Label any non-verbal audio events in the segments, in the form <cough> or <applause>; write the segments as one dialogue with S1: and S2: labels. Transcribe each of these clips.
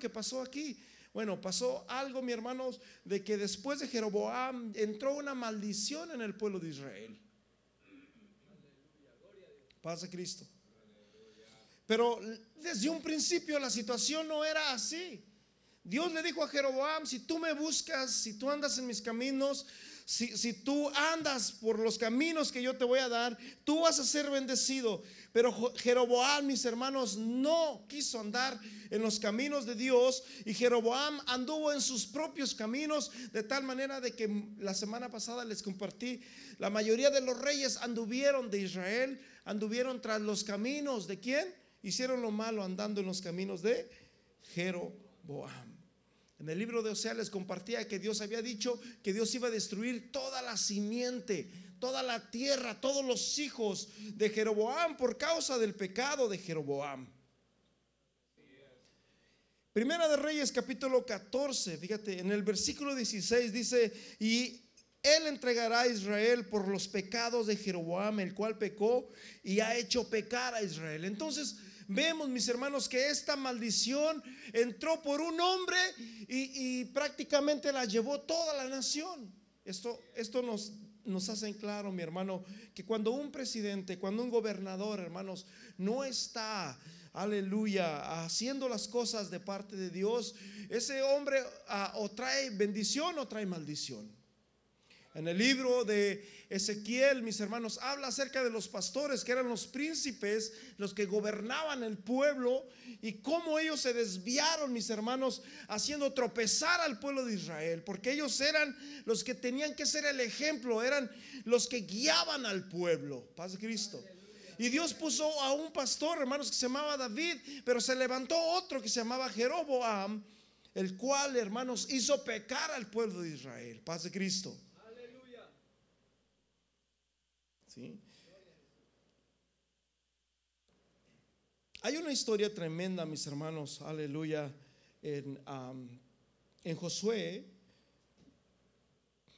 S1: que pasó aquí? Bueno, pasó algo, mi hermanos, de que después de Jeroboam entró una maldición en el pueblo de Israel. Paz de Cristo. Pero desde un principio la situación no era así. Dios le dijo a Jeroboam, si tú me buscas, si tú andas en mis caminos, si, tú andas por los caminos que yo te voy a dar, tú vas a ser bendecido. Pero Jeroboam, mis hermanos, no quiso andar en los caminos de Dios y Jeroboam anduvo en sus propios caminos de tal manera de que la semana pasada les compartí, la mayoría de los reyes anduvieron de Israel, anduvieron tras los caminos de quién? Hicieron lo malo andando en los caminos de Jeroboam. En el libro de Osea les compartía que Dios había dicho que Dios iba a destruir toda la simiente, toda la tierra, todos los hijos de Jeroboam por causa del pecado de Jeroboam. Primera de Reyes capítulo 14, fíjate, en el versículo 16 dice, y él entregará a Israel por los pecados de Jeroboam, el cual pecó y ha hecho pecar a Israel. Entonces, vemos, mis hermanos, que esta maldición entró por un hombre y, prácticamente la llevó toda la nación. Esto, esto nos, nos hace en claro, mi hermano, que cuando un presidente, cuando un gobernador, hermanos, no está aleluya, haciendo las cosas de parte de Dios, ese hombre ah, o trae bendición o trae maldición. En el libro de Ezequiel, mis hermanos, habla acerca de los pastores que eran los príncipes, los que gobernaban el pueblo y cómo ellos se desviaron, mis hermanos, haciendo tropezar al pueblo de Israel, porque ellos eran los que tenían que ser el ejemplo, eran los que guiaban al pueblo. Paz de Cristo. Y Dios puso a un pastor, hermanos, que se llamaba David, pero se levantó otro que se llamaba Jeroboam, el cual, hermanos, hizo pecar al pueblo de Israel. Paz de Cristo. Hay una historia tremenda, mis hermanos, aleluya, en, en Josué.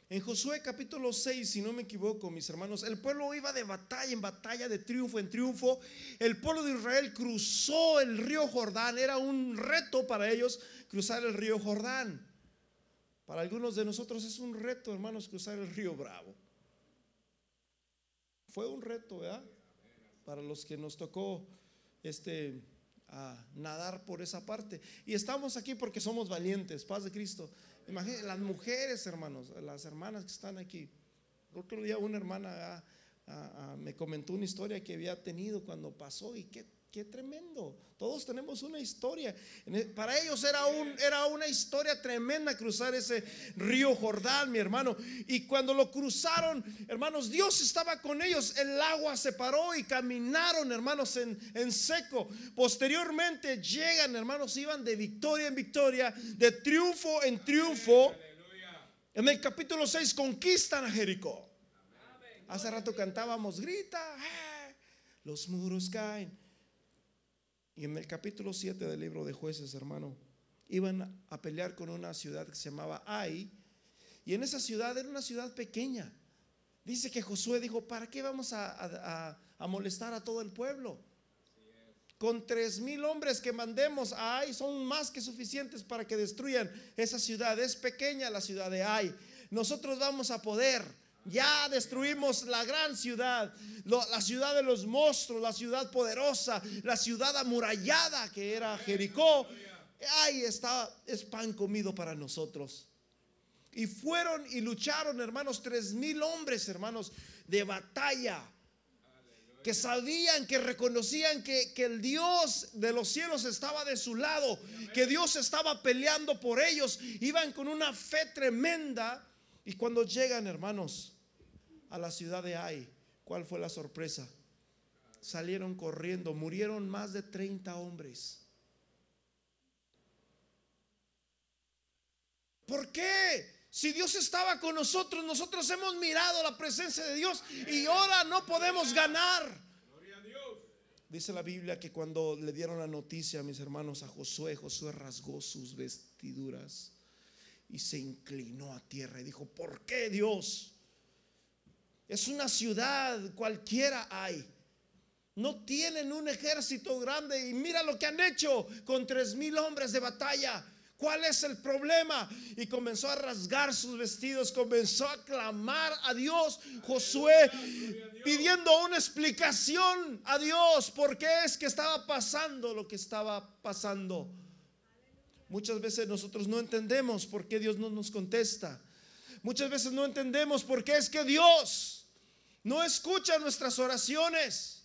S1: En Josué capítulo 6, si no me equivoco, mis hermanos, el pueblo iba de batalla en batalla, de triunfo en triunfo. El pueblo de Israel cruzó el río Jordán. Era un reto para ellos cruzar el río Jordán. Para algunos de nosotros es un reto, hermanos, cruzar el río Bravo. Fue un reto, ¿verdad? Para los que nos tocó este a nadar por esa parte. Y estamos aquí porque somos valientes, paz de Cristo. Imagínense, las mujeres, hermanos, las hermanas que están aquí. Otro día una hermana me comentó una historia que había tenido cuando pasó y que Qué tremendo. Todos tenemos una historia. E, para ellos era, un, era una historia tremenda cruzar ese río Jordán, mi hermano. Y cuando lo cruzaron, hermanos, Dios estaba con ellos. El agua se paró y caminaron, hermanos, en, en seco. Posteriormente llegan, hermanos, iban de victoria en victoria, de triunfo en triunfo. En el capítulo 6 conquistan a Jericó. Hace rato cantábamos, grita, eh, los muros caen. Y en el capítulo 7 del libro de jueces, hermano, iban a pelear con una ciudad que se llamaba Ai. Y en esa ciudad era una ciudad pequeña. Dice que Josué dijo, ¿para qué vamos a, molestar a todo el pueblo? Con tres mil hombres que mandemos a Ai son más que suficientes para que destruyan esa ciudad. Es pequeña la ciudad de Ai. Nosotros vamos a poder. Ya destruimos la gran ciudad, la ciudad de los monstruos, la ciudad poderosa, la ciudad amurallada que era Jericó. Ahí está, es pan comido para nosotros. Y fueron y lucharon, hermanos, tres mil hombres, hermanos, de batalla. Que sabían, que reconocían que, que el Dios de los cielos estaba de su lado, que Dios estaba peleando por ellos. Iban con una fe tremenda. Y cuando llegan, hermanos, a la ciudad de Ai, ¿cuál fue la sorpresa? Salieron corriendo, murieron más de 30 hombres. ¿Por qué? Si Dios estaba con nosotros, nosotros hemos mirado la presencia de Dios y ahora no podemos ganar. Dice la Biblia que cuando le dieron la noticia a mis hermanos a Josué, Josué rasgó sus vestiduras y se inclinó a tierra y dijo, ¿por qué Dios? Es una ciudad, cualquiera hay. No tienen un ejército grande y mira lo que han hecho con tres mil hombres de batalla. ¿Cuál es el problema? Y comenzó a rasgar sus vestidos, comenzó a clamar a Dios. Josué pidiendo una explicación a Dios por qué es que estaba pasando lo que estaba pasando. Muchas veces nosotros no entendemos por qué Dios no nos contesta. Muchas veces no entendemos por qué es que Dios no escucha nuestras oraciones.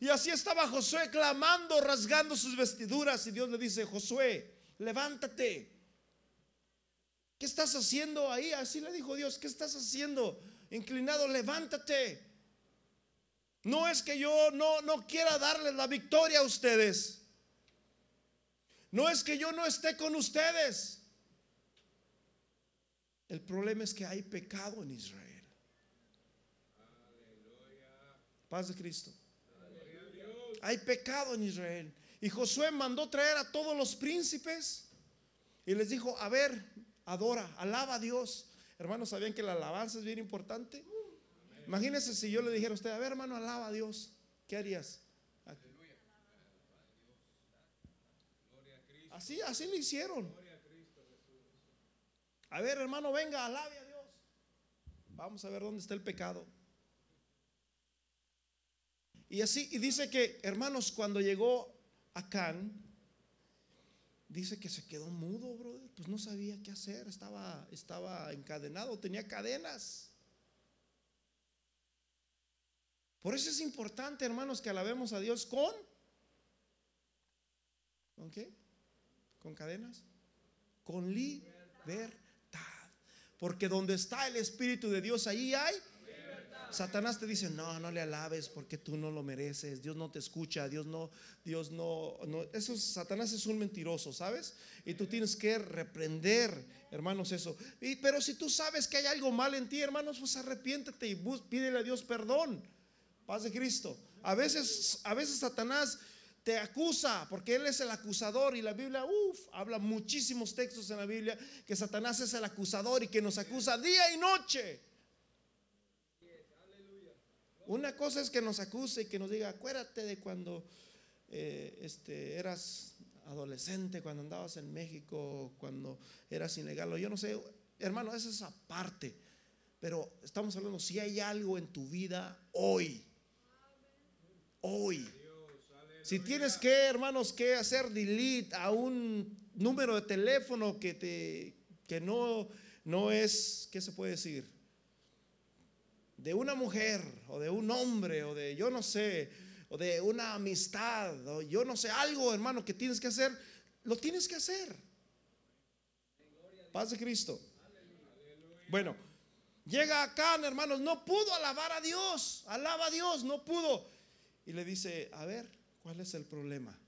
S1: Y así estaba Josué clamando, rasgando sus vestiduras. Y Dios le dice, Josué, levántate. ¿Qué estás haciendo ahí? Así le dijo Dios, ¿qué estás haciendo? Inclinado, levántate. No es que yo no, no quiera darles la victoria a ustedes. No es que yo no esté con ustedes. El problema es que hay pecado en Israel. Paz de Cristo hay pecado en Israel. Y Josué mandó traer a todos los príncipes y les dijo, a ver, adora, alaba a Dios. Hermanos, ¿sabían que la alabanza es bien importante? Imagínense si yo le dijera a usted, a ver hermano, alaba a Dios. ¿Qué harías? Así, así le hicieron. A ver hermano, venga, alabe a Dios. Vamos a ver dónde está el pecado. Y así, y dice que, hermanos, cuando llegó a Can, dice que se quedó mudo, brother. Pues no sabía qué hacer, estaba, estaba encadenado, tenía cadenas. Por eso es importante, hermanos, que alabemos a Dios con. ¿Con qué? ¿Con cadenas? Con libertad. Porque donde está el Espíritu de Dios, ahí hay Satanás te dice, no, no le alabes porque tú no lo mereces, Dios no te escucha, Dios no, Dios no, no. Satanás es un mentiroso, ¿sabes? Y tú tienes que reprender, hermanos, eso. Y, pero si tú sabes que hay algo mal en ti, hermanos, pues arrepiéntete y pídele a Dios perdón. Paz de Cristo. A veces, a veces Satanás te acusa, porque Él es el acusador y la Biblia, uff, habla muchísimos textos en la Biblia que Satanás es el acusador y que nos acusa día y noche. Una cosa es que nos acuse y que nos diga, acuérdate de cuando eh, este, eras adolescente, cuando andabas en México, cuando eras ilegal, yo no sé, hermano, esa es aparte. Pero estamos hablando, si hay algo en tu vida hoy, hoy. Si tienes que, hermanos, que hacer delete a un número de teléfono que te que no no es, ¿qué se puede decir? De una mujer o de un hombre o de yo no sé, o de una amistad o yo no sé, algo hermano que tienes que hacer, lo tienes que hacer. Paz de Cristo. Bueno, llega acá, hermanos, no pudo alabar a Dios, alaba a Dios, no pudo. Y le dice, a ver, ¿cuál es el problema?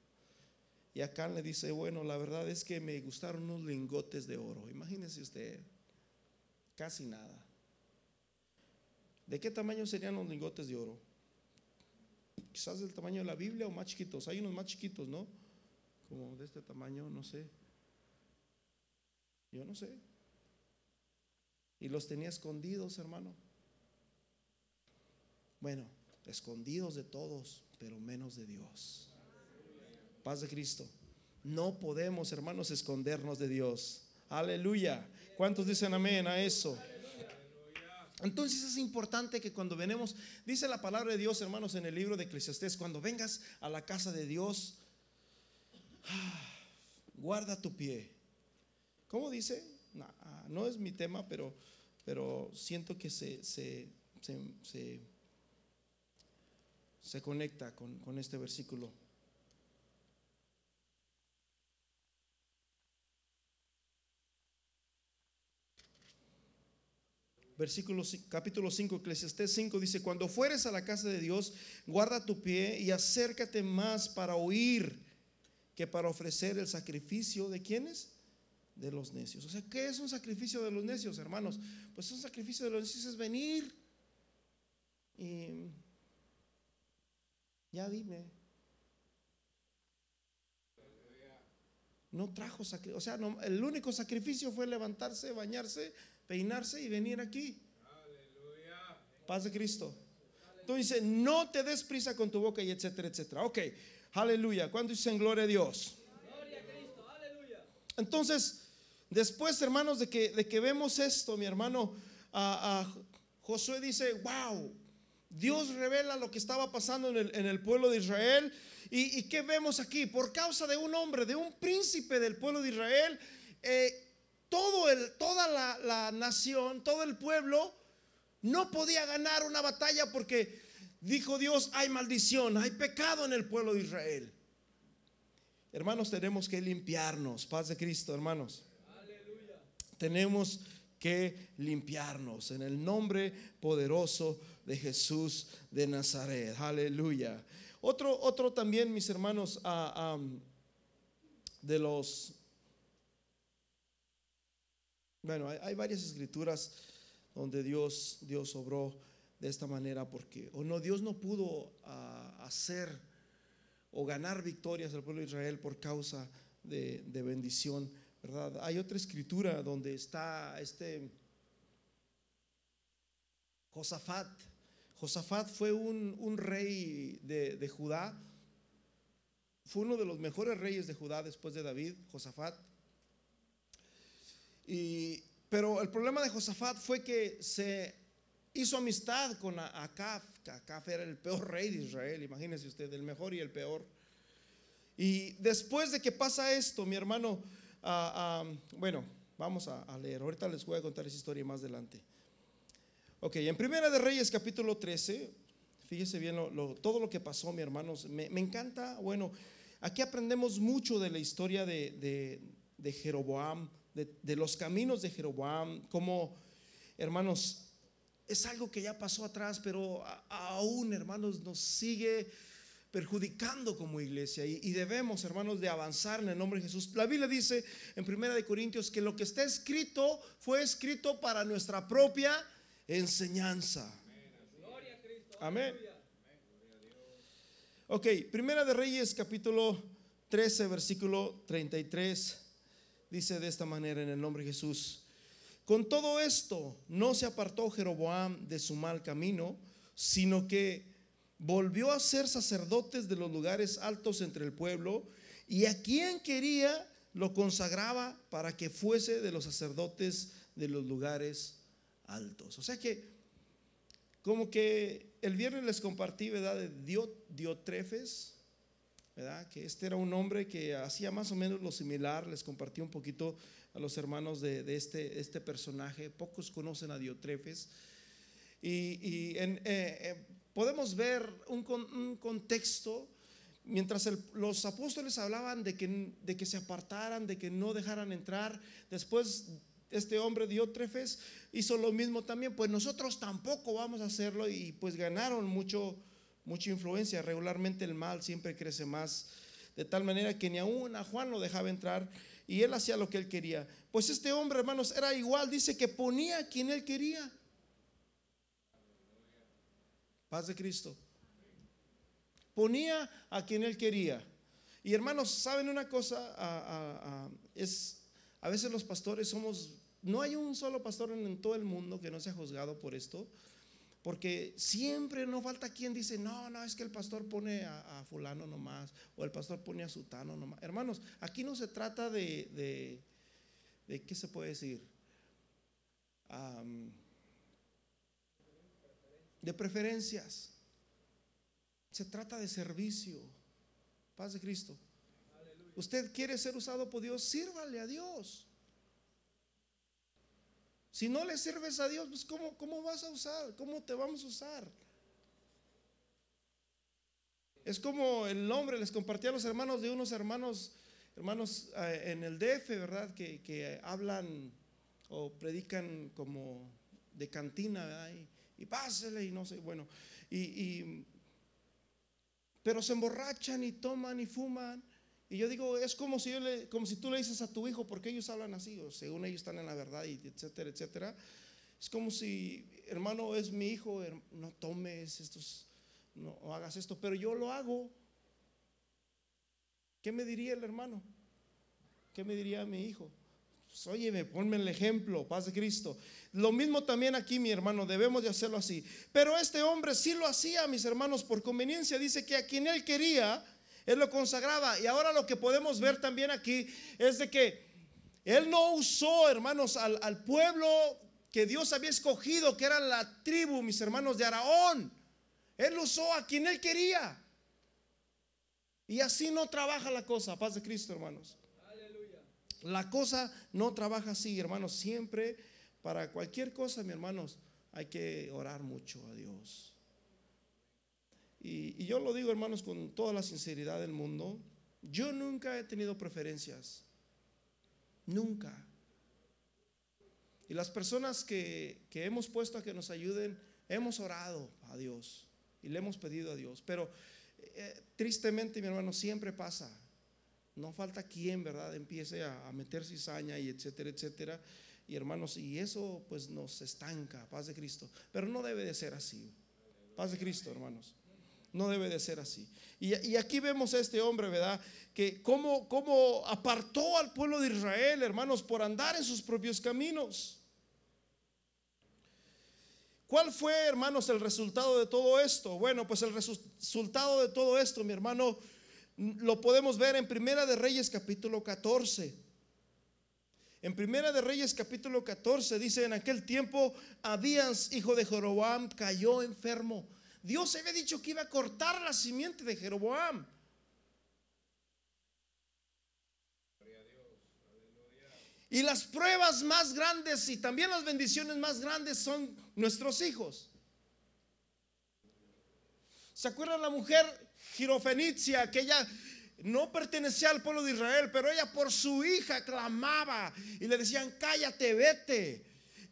S1: Y acá le dice, bueno, la verdad es que me gustaron unos lingotes de oro. Imagínese usted, casi nada. ¿De qué tamaño serían los lingotes de oro? Quizás del tamaño de la Biblia o más chiquitos. Hay unos más chiquitos, ¿no? Como de este tamaño, no sé. Yo no sé. Y los tenía escondidos, hermano. Bueno, escondidos de todos, pero menos de Dios. Paz de Cristo. No podemos, hermanos, escondernos de Dios. Aleluya. ¿Cuántos dicen amén a eso? Entonces es importante que cuando venemos, dice la palabra de Dios, hermanos, en el libro de Eclesiastés, cuando vengas a la casa de Dios, guarda tu pie. ¿Cómo dice? Ah, no, es mi tema, pero, pero siento que se, se, se, se conecta con, con este versículo. Versículo, capítulo 5, Eclesiastés 5 dice, cuando fueres a la casa de Dios, guarda tu pie y acércate más para oír que para ofrecer el sacrificio de quienes? De los necios. O sea, ¿qué es un sacrificio de los necios, hermanos? Pues un sacrificio de los necios es venir y ya dime. No trajo sacrificio. O sea, el único sacrificio fue levantarse, bañarse peinarse y venir aquí. Paz de Cristo. Entonces no te des prisa con tu boca y etcétera, etcétera. Ok, aleluya. ¿Cuánto dicen gloria a Dios? Entonces, después, hermanos, de que, de que vemos esto, mi hermano a, Josué dice, wow, Dios revela lo que estaba pasando en el, en el pueblo de Israel. ¿Y, ¿Y, qué vemos aquí? Por causa de un hombre, de un príncipe del pueblo de Israel, eh, todo el, toda la, la nación, todo el pueblo, no podía ganar una batalla porque dijo Dios, hay maldición, hay pecado en el pueblo de Israel. Hermanos, tenemos que limpiarnos. Paz de Cristo, hermanos. Tenemos que limpiarnos en el nombre poderoso de Jesús de Nazaret. Aleluya. Otro, otro también, mis hermanos, de los... Bueno, hay, varias escrituras donde Dios, Dios obró de esta manera porque, o no, Dios no pudo ah, hacer o ganar victorias al pueblo de Israel por causa de, bendición, ¿verdad? Hay otra escritura donde está este Josafat. Josafat fue un, rey de, Judá, fue uno de los mejores reyes de Judá después de David, Josafat. Pero el problema de Josafat fue que se hizo amistad con Acab. Acab era el peor rey de Israel, imagínese usted, el mejor y el peor. Y después de que pasa esto, mi hermano, ah, ah, bueno, vamos a, leer. Ahorita les voy a contar esa historia más adelante. Ok, en Primera de Reyes capítulo 13, fíjese bien todo lo que pasó, mi hermanos. Me, encanta, bueno, aquí aprendemos mucho de la historia de, Jeroboam, de, los caminos de Jeroboam, como, hermanos, es algo que ya pasó atrás, pero aún, hermanos, nos sigue perjudicando como iglesia y, debemos, hermanos, de avanzar en el nombre de Jesús. La Biblia dice en Primera de Corintios que lo que está escrito fue escrito para nuestra propia enseñanza. Amén. Ok, Primera de Reyes capítulo 13, versículo 33 dice de esta manera en el nombre de Jesús. Con todo esto, no se apartó Jeroboam de su mal camino, sino que volvió a ser sacerdotes de los lugares altos entre el pueblo, y a quien quería lo consagraba para que fuese de los sacerdotes de los lugares altos. O sea que, como que el viernes les compartí, ¿verdad? De Diotrefes, Que este era un hombre que hacía más o menos lo similar, les compartí un poquito a los hermanos de, este, este, personaje. Pocos conocen a Diotrefes. Y, eh, eh, podemos ver un, contexto mientras los apóstoles hablaban de que, de que se apartaran, de que no dejaran entrar. Después este hombre Diotrefes hizo lo mismo también, pues nosotros tampoco vamos a hacerlo y pues ganaron mucho, mucha influencia. Regularmente el mal siempre crece más, de tal manera que ni aún a Juan lo dejaba entrar y él hacía lo que él quería. Pues este hombre, hermanos, era igual, dice que ponía a quien él quería. Paz de Cristo. Ponía a quien él quería. Y hermanos, ¿saben una cosa? es, a veces los pastores somos, no hay un solo pastor en, todo el mundo que no sea juzgado por esto. Porque siempre no falta quien dice, no, no, es que el pastor pone a, fulano nomás, o el pastor pone a sutano nomás. Hermanos, aquí no se trata de, de, ¿qué se puede decir? de preferencias. Se trata de servicio. Paz de Cristo. Usted quiere ser usado por Dios, sírvale a Dios. Si no le sirves a Dios, pues ¿cómo, ¿cómo vas a usar? ¿Cómo te vamos a usar? Es como el nombre, les compartí a los hermanos de unos hermanos, hermanos eh, en el DF, ¿verdad? Que, hablan o predican como de cantina, y, y, pásele y no sé, bueno, y, pero se emborrachan y toman y fuman y yo digo, es como si, yo le, como si tú le dices a tu hijo, porque ellos hablan así, o según ellos están en la verdad, y etcétera, etcétera. Es como si, hermano, es mi hijo, no tomes estos, no hagas esto, pero yo lo hago. ¿Qué me diría el hermano? ¿Qué me diría mi hijo? Pues, óyeme, ponme el ejemplo, paz de Cristo. Lo mismo también aquí, mi hermano, debemos de hacerlo así. Pero este hombre sí lo hacía, mis hermanos, por conveniencia. Dice que a quien él quería, él lo consagraba. Y ahora lo que podemos ver también aquí es de que él no usó, hermanos, al, al pueblo que Dios había escogido, que era la tribu, mis hermanos, de Araón. Él usó a quien él quería. Y así no trabaja la cosa, paz de Cristo, hermanos. La cosa no trabaja así, hermanos. Siempre, para cualquier cosa, mi hermanos, hay que orar mucho a Dios. Y, yo lo digo, hermanos, con toda la sinceridad del mundo. Yo nunca he tenido preferencias. Nunca. Y las personas que, que hemos puesto a que nos ayuden, hemos orado a Dios y le hemos pedido a Dios. Pero eh, tristemente, mi hermano, siempre pasa. No falta quien, ¿verdad?, empiece a, a meter cizaña y etcétera, etcétera. Y hermanos, y eso pues nos estanca, paz de Cristo. Pero no debe de ser así. Paz de Cristo, hermanos. No debe de ser así. Y, aquí vemos a este hombre, ¿verdad? Que cómo, cómo apartó al pueblo de Israel, hermanos, por andar en sus propios caminos. ¿Cuál fue, hermanos, el resultado de todo esto? Bueno, pues el resultado de todo esto, mi hermano, lo podemos ver en Primera de Reyes capítulo 14. En Primera de Reyes capítulo 14 dice, en aquel tiempo Abías, hijo de Jeroboam, cayó enfermo. Dios había dicho que iba a cortar la simiente de Jeroboam. Y las pruebas más grandes y también las bendiciones más grandes son nuestros hijos. ¿Se acuerdan la mujer girofenicia que ella no pertenecía al pueblo de Israel, pero ella por su hija clamaba y le decían, cállate, vete,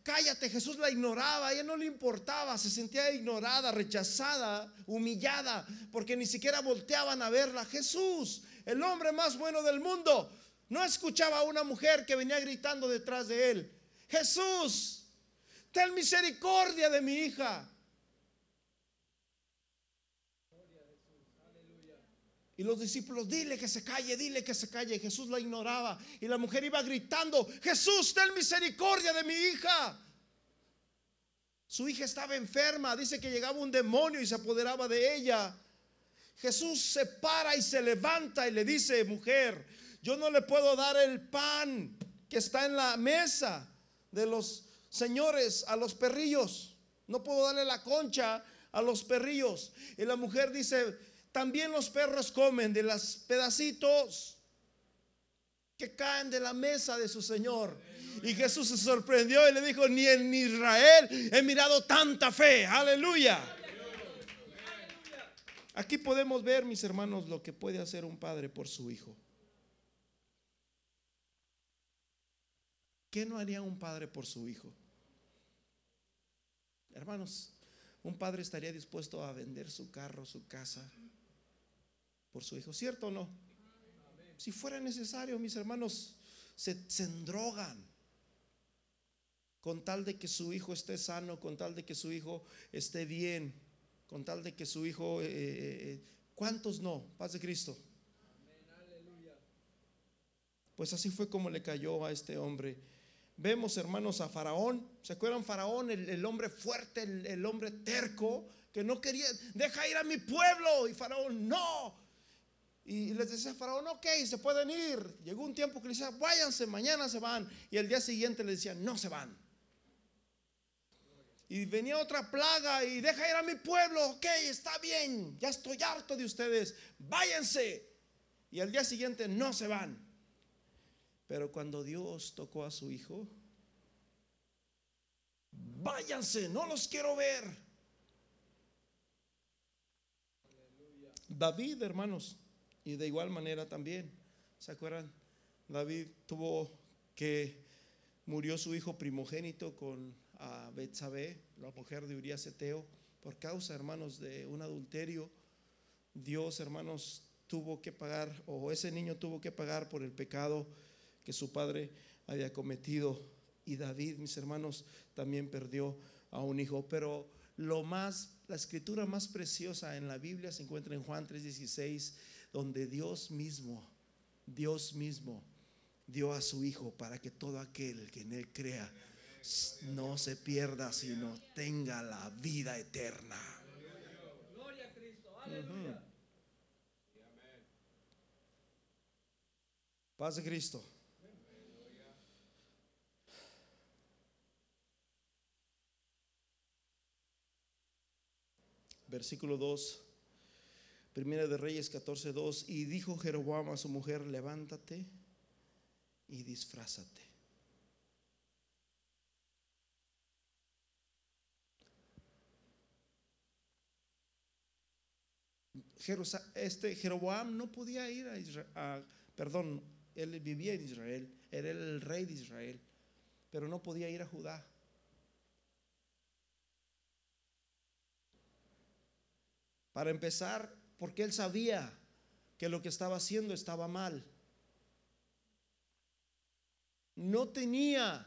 S1: cállate. Jesús la ignoraba, a ella no le importaba, se sentía ignorada, rechazada, humillada, porque ni siquiera volteaban a verla. Jesús, el hombre más bueno del mundo, no escuchaba a una mujer que venía gritando detrás de él. Jesús, ten misericordia de mi hija. Y los discípulos, dile que se calle, dile que se calle. Jesús la ignoraba. Y la mujer iba gritando, Jesús, ten misericordia de mi hija. Su hija estaba enferma. Dice que llegaba un demonio y se apoderaba de ella. Jesús se para y se levanta y le dice, mujer, yo no le puedo dar el pan que está en la mesa de los señores a los perrillos. No puedo darle la concha a los perrillos. Y la mujer dice, también los perros comen de los pedacitos que caen de la mesa de su Señor. Y Jesús se sorprendió y le dijo, ni en Israel he mirado tanta fe. Aleluya. Aquí podemos ver, mis hermanos, lo que puede hacer un padre por su hijo. ¿Qué no haría un padre por su hijo? Hermanos, un padre estaría dispuesto a vender su carro, su casa, por su hijo, ¿cierto o no? Si fuera necesario, mis hermanos, se, se endrogan con tal de que su hijo esté sano, con tal de que su hijo esté bien, con tal de que su hijo, eh, eh, eh ¿cuántos no? Paz de Cristo. Pues así fue como le cayó a este hombre Vemos, hermanos, a Faraón. ¿Se acuerdan Faraón, el, hombre fuerte, el, hombre terco, que no quería, deja ir a mi pueblo? Y Faraón, no. Y les decía Faraón, ok, se pueden ir. Llegó un tiempo que le decía, váyanse, mañana se van. Y el día siguiente le decía, no se van. Y venía otra plaga y deja ir a mi pueblo, ok, está bien, ya estoy harto de ustedes, váyanse. Y al día siguiente no se van. Pero cuando Dios tocó a su hijo, váyanse, no los quiero ver. David, hermanos, y de igual manera también, ¿se acuerdan? David tuvo que murió su hijo primogénito con a Betsabé, la mujer de Urias Eteo, por causa, hermanos, de un adulterio. Dios, hermanos, tuvo que pagar, o ese niño tuvo que pagar por el pecado que su padre había cometido. Y David, mis hermanos, también perdió a un hijo. Pero lo más, la escritura más preciosa en la Biblia se encuentra en Juan 3:16, donde Dios mismo, Dios mismo, dio a su Hijo para que todo aquel que en Él crea no se pierda, sino tenga la vida eterna. Gloria a Cristo. Paz de Cristo. Versículo 2. Primera de Reyes 14, 2. Y dijo Jeroboam a su mujer, levántate y disfrázate. Este Jeroboam no podía ir a Israel, perdón, él vivía en Israel, era el rey de Israel, pero no podía ir a Judá. Para empezar, porque él sabía que lo que estaba haciendo estaba mal. No tenía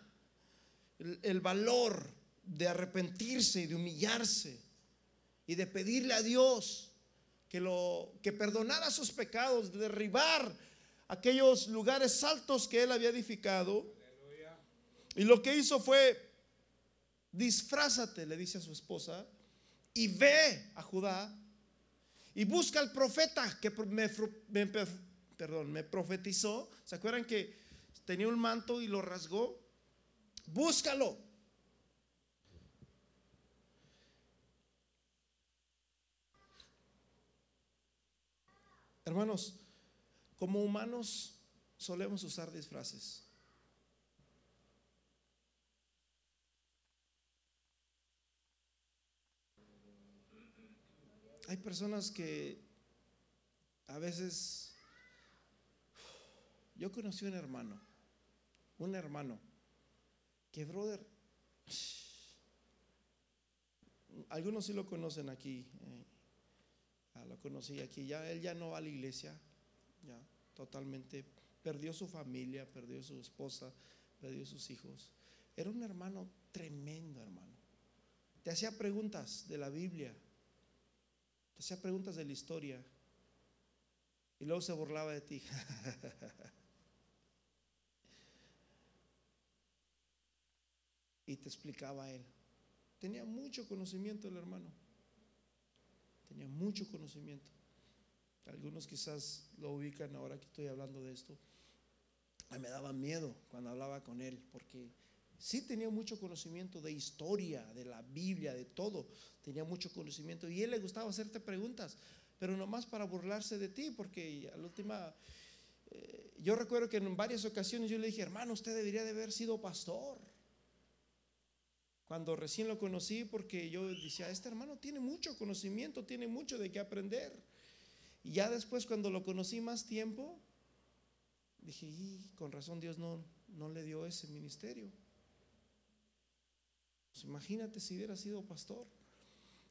S1: el, valor de arrepentirse y de humillarse y de pedirle a Dios que lo que perdonara sus pecados, de derribar aquellos lugares altos que él había edificado. Y lo que hizo fue, disfrázate, le dice a su esposa, y ve a Judá y busca al profeta que me, me profetizó. ¿Se acuerdan que tenía un manto y lo rasgó? Búscalo. Hermanos, como humanos solemos usar disfraces. Hay personas que a veces... Yo conocí un hermano, un hermano, que brother, algunos sí lo conocen aquí, eh, ah, lo conocí aquí, ya él ya no va a la iglesia, ya totalmente, perdió su familia, perdió su esposa, perdió sus hijos. Era un hermano tremendo, hermano. Te hacía preguntas de la Biblia, te hacía preguntas de la historia y luego se burlaba de ti. <laughs> y te explicaba a él. Tenía mucho conocimiento el hermano. Tenía mucho conocimiento. Algunos quizás lo ubican ahora que estoy hablando de esto. me daba miedo cuando hablaba con él, porque sí tenía mucho conocimiento de historia, de la Biblia, de todo. Tenía mucho conocimiento y él le gustaba hacerte preguntas, pero nomás para burlarse de ti, porque a la última, eh, yo recuerdo que en varias ocasiones yo le dije, hermano, usted debería de haber sido pastor. Cuando recién lo conocí, porque yo decía, este hermano tiene mucho conocimiento, tiene mucho de qué aprender. Y ya después cuando lo conocí más tiempo, dije, y con razón Dios no, no le dio ese ministerio. Pues imagínate si hubiera sido pastor.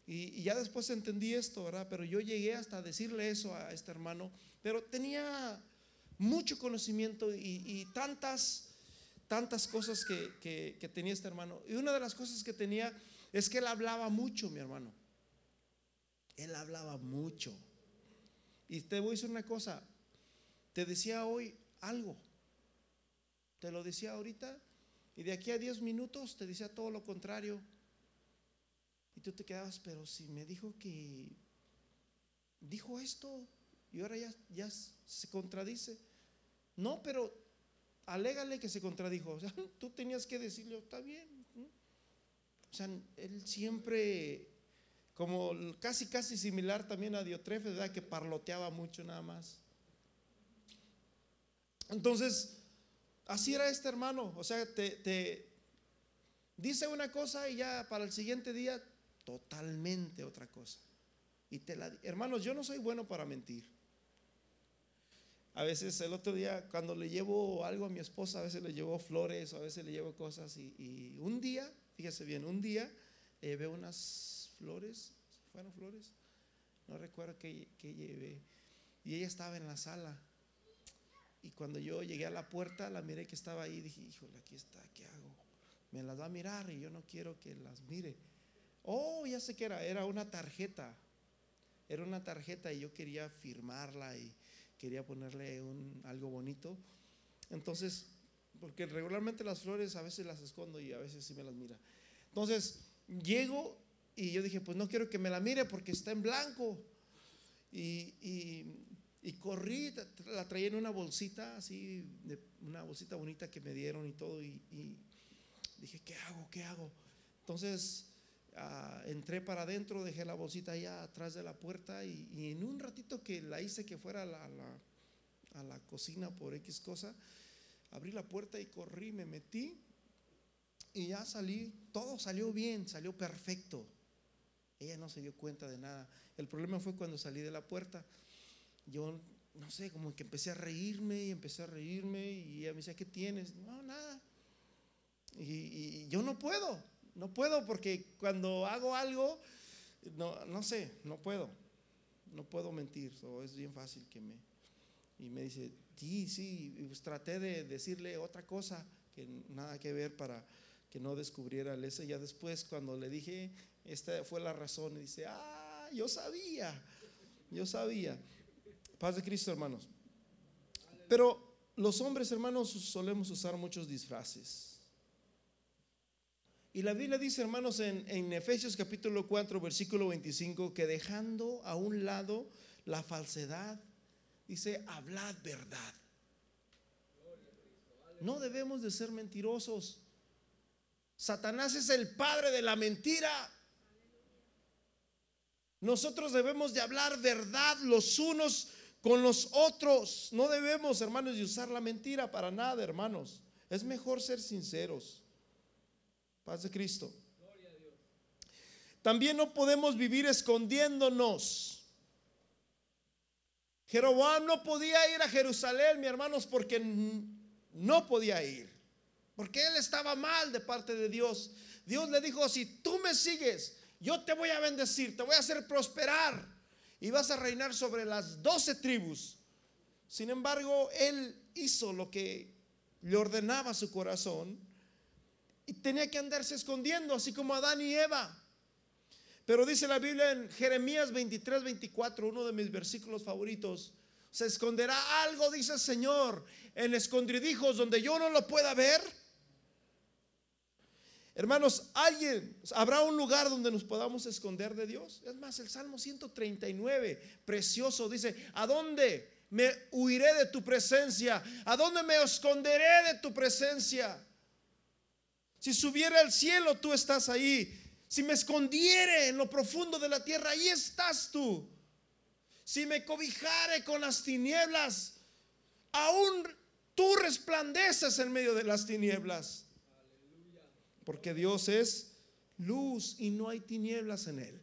S1: Y, ya después entendí esto, ¿verdad? Pero yo llegué hasta decirle eso a este hermano, pero tenía mucho conocimiento y, tantas, tantas cosas que, que tenía este hermano. Y una de las cosas que tenía es que él hablaba mucho, mi hermano. Él hablaba mucho. Y te voy a decir una cosa, te decía hoy algo, te lo decía ahorita y de aquí a 10 minutos te decía todo lo contrario. Y tú te quedabas, pero si me dijo que dijo esto y ahora ya, ya se contradice. No, pero alégale que se contradijo. <laughs> O sea, tú tenías que decirle, está bien. O sea, él siempre como casi casi similar también a Diotrefe, ¿verdad? Que parloteaba mucho nada más. Entonces, así era este hermano, o sea, te, dice una cosa y ya para el siguiente día totalmente otra cosa. Y te la, hermanos, yo no soy bueno para mentir. A veces el otro día cuando le llevo algo a mi esposa, a veces le llevo flores, a veces le llevo cosas y, un día, fíjese bien, un día eh, veo unas flores, fueron flores, no recuerdo que, llevé. Y ella estaba en la sala. Y cuando yo llegué a la puerta, la miré que estaba ahí, dije, híjole, aquí está, ¿qué hago? Me las va a mirar y yo no quiero que las mire. Oh, ya sé que era, era una tarjeta. Era una tarjeta y yo quería firmarla y quería ponerle un, algo bonito. Entonces, porque regularmente las flores a veces las escondo y a veces sí me las mira. Entonces, llego y yo dije, pues no quiero que me la mire porque está en blanco. Y, y, corrí, la traía en una bolsita, así, de una bolsita bonita que me dieron y todo. Y, dije, ¿qué hago? ¿Qué hago? Entonces ah, entré para adentro, dejé la bolsita allá atrás de la puerta y, en un ratito que la hice que fuera a la, a la cocina por X cosa, abrí la puerta y corrí, me metí y ya salí, todo salió bien, salió perfecto. Ella no se dio cuenta de nada. El problema fue cuando salí de la puerta. Yo, no sé, como que empecé a reírme y empecé a reírme y ella me decía, ¿qué tienes? No, nada. Y, yo no puedo, no puedo porque cuando hago algo, no, no sé, no puedo, no puedo mentir. es bien fácil que me... Y me dice, sí, sí, pues traté de decirle otra cosa que nada que ver para que no descubriera el ese. Ya después, cuando le dije, esta fue la razón, y dice, ah, yo sabía, yo sabía. Paz de Cristo, hermanos. Pero los hombres, hermanos, solemos usar muchos disfraces. Y la Biblia dice, hermanos, en, Efesios capítulo 4, versículo 25, que dejando a un lado la falsedad, dice, hablad verdad. No debemos de ser mentirosos. Satanás es el padre de la mentira. Nosotros debemos de hablar verdad los unos con los otros. No debemos, hermanos, de usar la mentira para nada, hermanos. Es mejor ser sinceros. Paz de Cristo. También no podemos vivir escondiéndonos. Jeroboam no podía ir a Jerusalén, mi hermanos, porque no podía ir. Porque él estaba mal de parte de Dios. Dios le dijo, si tú me sigues, yo te voy a bendecir, te voy a hacer prosperar y vas a reinar sobre las doce tribus. Sin embargo, él hizo lo que le ordenaba su corazón y tenía que andarse escondiendo, así como Adán y Eva. Pero dice la Biblia en Jeremías 23, 24, uno de mis versículos favoritos, se esconderá algo, dice el Señor, en escondidijos donde yo no lo pueda ver. Hermanos, alguien, ¿habrá un lugar donde nos podamos esconder de Dios? Es más, el Salmo 139, precioso, dice, ¿a dónde me huiré de tu presencia? ¿A dónde me esconderé de tu presencia? Si subiera al cielo, tú estás ahí. Si me escondiere en lo profundo de la tierra, ahí estás tú. Si me cobijare con las tinieblas, aún tú resplandeces en medio de las tinieblas. Porque Dios es luz y no hay tinieblas en él.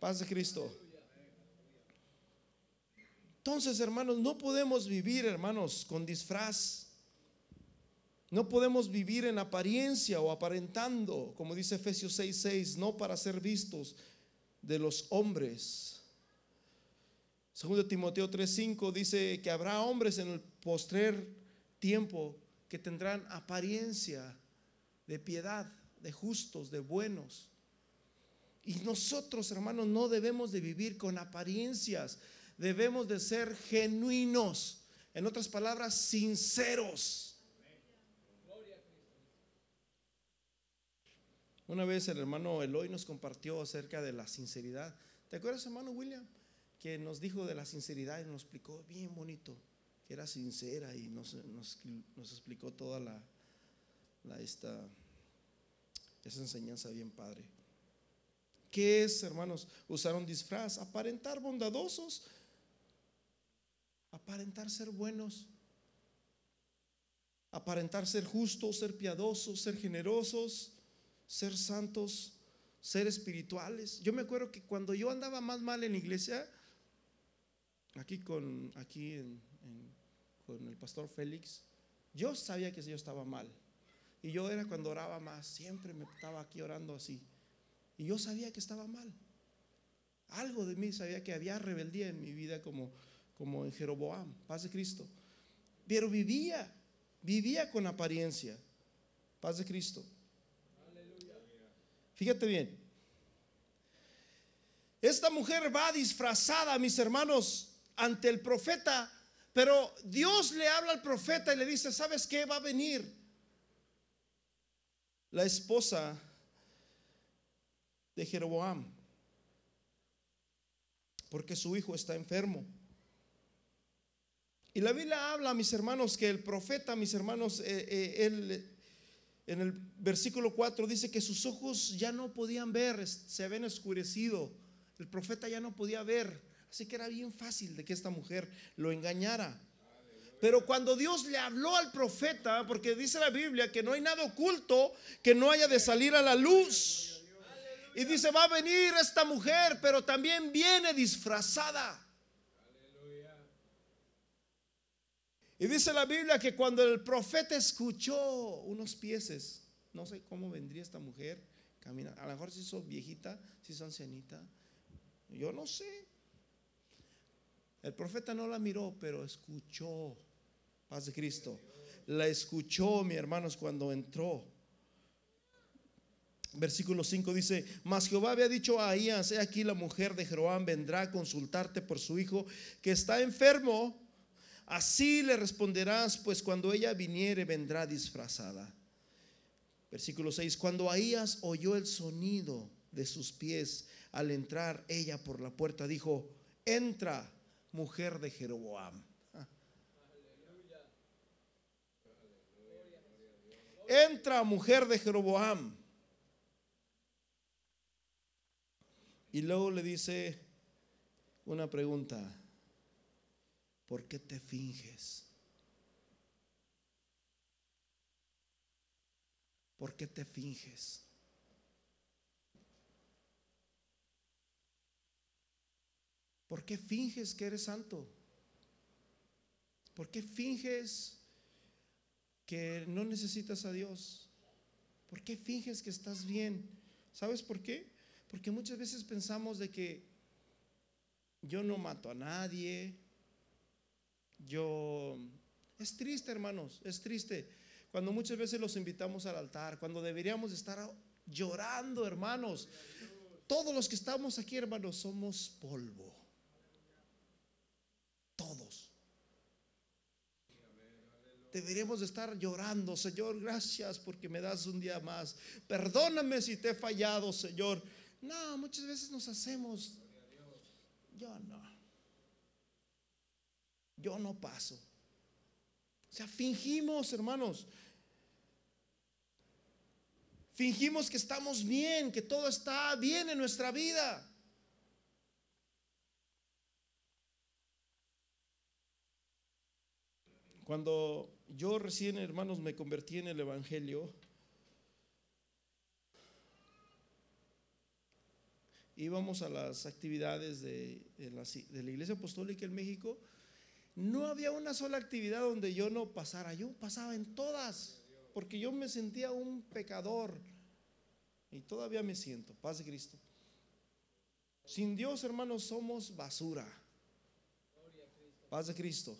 S1: Paz de Cristo. Entonces, hermanos, no podemos vivir, hermanos, con disfraz. No podemos vivir en apariencia o aparentando, como dice Efesios 6:6, no para ser vistos de los hombres. Segundo Timoteo 3:5 dice que habrá hombres en el postrer tiempo que tendrán apariencia de piedad, de justos, de buenos. Y nosotros, hermanos, no debemos de vivir con apariencias, debemos de ser genuinos, en otras palabras, sinceros. Una vez el hermano Eloy nos compartió acerca de la sinceridad. ¿Te acuerdas, hermano William? Que nos dijo de la sinceridad y nos explicó bien bonito, que era sincera y nos, nos, nos explicó toda la, la, esta, esa enseñanza bien padre. ¿Qué es, hermanos? Usar un disfraz, aparentar bondadosos, aparentar ser buenos, aparentar ser justos, ser piadosos, ser generosos, ser santos, ser espirituales. Yo me acuerdo que cuando yo andaba más mal en la iglesia, aquí con, aquí con el pastor Félix, yo sabía que yo estaba mal. Y yo era cuando oraba más, siempre me estaba aquí orando así. Y yo sabía que estaba mal. Algo de mí sabía que había rebeldía en mi vida como, como en Jeroboam, paz de Cristo. Pero vivía, vivía con apariencia, paz de Cristo. Fíjate bien. Esta mujer va disfrazada, mis hermanos, ante el profeta Pero Dios le habla al profeta y le dice, ¿sabes qué? Va a venir la esposa de Jeroboam, porque su hijo está enfermo. Y la Biblia habla, mis hermanos, que el profeta, mis hermanos, eh, eh, él en el versículo 4 dice que sus ojos ya no podían ver, se habían oscurecido. El profeta ya no podía ver. Así que era bien fácil de que esta mujer lo engañara. Pero cuando Dios le habló al profeta, porque dice la Biblia que no hay nada oculto que no haya de salir a la luz. Y dice, va a venir esta mujer, pero también viene disfrazada. Y dice la Biblia que cuando el profeta escuchó unos pieses, no sé cómo vendría esta mujer, camina, a lo mejor si son viejita, si son ancianita, yo no sé. El profeta no la miró, pero escuchó, paz de Cristo, la escuchó, mi hermanos, cuando entró. Versículo 5 dice, mas Jehová había dicho a Ahías, he aquí la mujer de Jeroboam vendrá a consultarte por su hijo que está enfermo. Así le responderás, pues cuando ella viniere vendrá disfrazada. Versículo 6, cuando Ahías oyó el sonido de sus pies al entrar ella por la puerta, dijo, entra, mujer de Jeroboam. Entra, mujer de Jeroboam. Y luego le dice una pregunta, ¿por qué te finges? ¿Por qué te finges? ¿Por qué finges que eres santo? ¿Por qué finges no necesitas a Dios? ¿Por qué finges que estás bien? ¿Sabes por qué? Porque muchas veces pensamos de que yo no mato a nadie. Yo... Es triste, hermanos, es triste. Cuando muchas veces los invitamos al altar, cuando deberíamos estar llorando, hermanos. Todos los que estamos aquí, hermanos, somos polvo. Todos. Deberíamos estar llorando, Señor, gracias porque me das un día más. Perdóname si te he fallado, Señor. No, muchas veces nos hacemos. Yo no. Yo no paso. O sea, fingimos, hermanos. Fingimos que estamos bien, que todo está bien en nuestra vida. Cuando yo recién, hermanos, me convertí en el Evangelio, íbamos a las actividades de, la, Iglesia Apostólica en México, no había una sola actividad donde yo no pasara, yo pasaba en todas, porque yo me sentía un pecador y todavía me siento, paz de Cristo. Sin Dios, hermanos, somos basura. Paz de Cristo.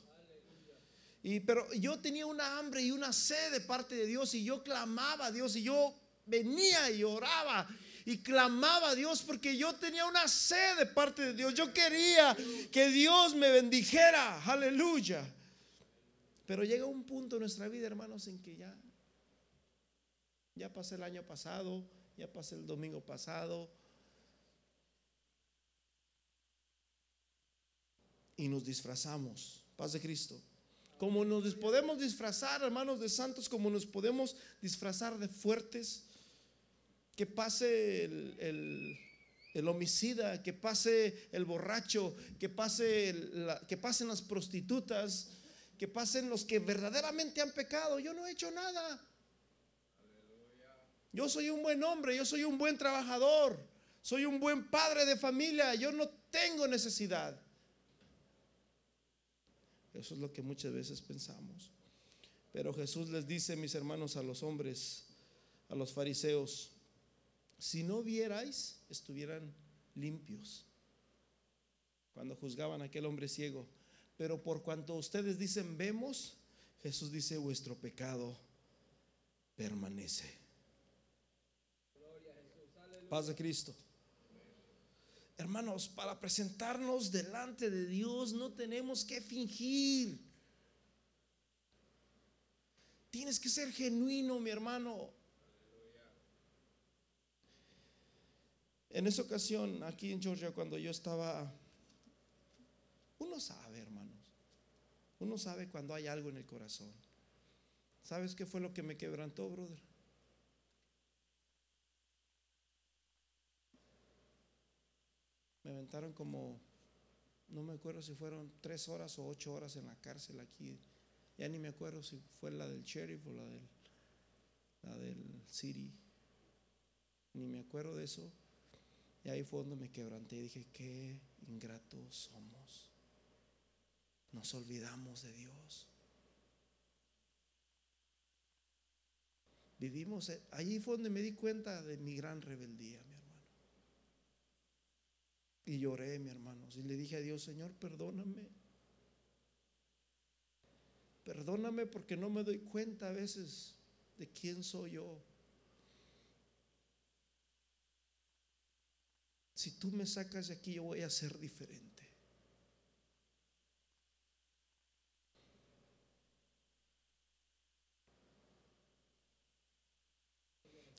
S1: Y pero yo tenía una hambre y una sed de parte de Dios y yo clamaba a Dios y yo venía y oraba y clamaba a Dios porque yo tenía una sed de parte de Dios. Yo quería que Dios me bendijera. Aleluya. Pero llega un punto en nuestra vida, hermanos, en que ya, ya pasé el año pasado, ya pasé el domingo pasado. Y nos disfrazamos. Paz de Cristo. Como nos podemos disfrazar, hermanos de santos, como nos podemos disfrazar de fuertes, que pase el, homicida, que pase el borracho, que, pase que pasen las prostitutas, que pasen los que verdaderamente han pecado. Yo no he hecho nada. Yo soy un buen hombre, yo soy un buen trabajador, soy un buen padre de familia, yo no tengo necesidad. Eso es lo que muchas veces pensamos. Pero Jesús les dice, mis hermanos, a los hombres, a los fariseos, si no vierais, estuvieran limpios. Cuando juzgaban a aquel hombre ciego. Pero por cuanto ustedes dicen vemos, Jesús dice vuestro pecado permanece. Paz de Cristo. Hermanos, para presentarnos delante de Dios no tenemos que fingir. Tienes que ser genuino, mi hermano. En esa ocasión, aquí en Georgia, cuando yo estaba, uno sabe, hermanos, uno sabe cuando hay algo en el corazón. ¿Sabes qué fue lo que me quebrantó, brother? Me aventaron como, no me acuerdo si fueron tres horas o ocho horas en la cárcel aquí. Ya ni me acuerdo si fue la del sheriff o la del, la del city. Ni me acuerdo de eso. Y ahí fue donde me quebranté y dije, qué ingratos somos. Nos olvidamos de Dios. Vivimos, eh, allí fue donde me di cuenta de mi gran rebeldía. Y lloré, mi hermano, y le dije a Dios, Señor, perdóname. Perdóname porque no me doy cuenta a veces de quién soy yo. Si tú me sacas de aquí, yo voy a ser diferente.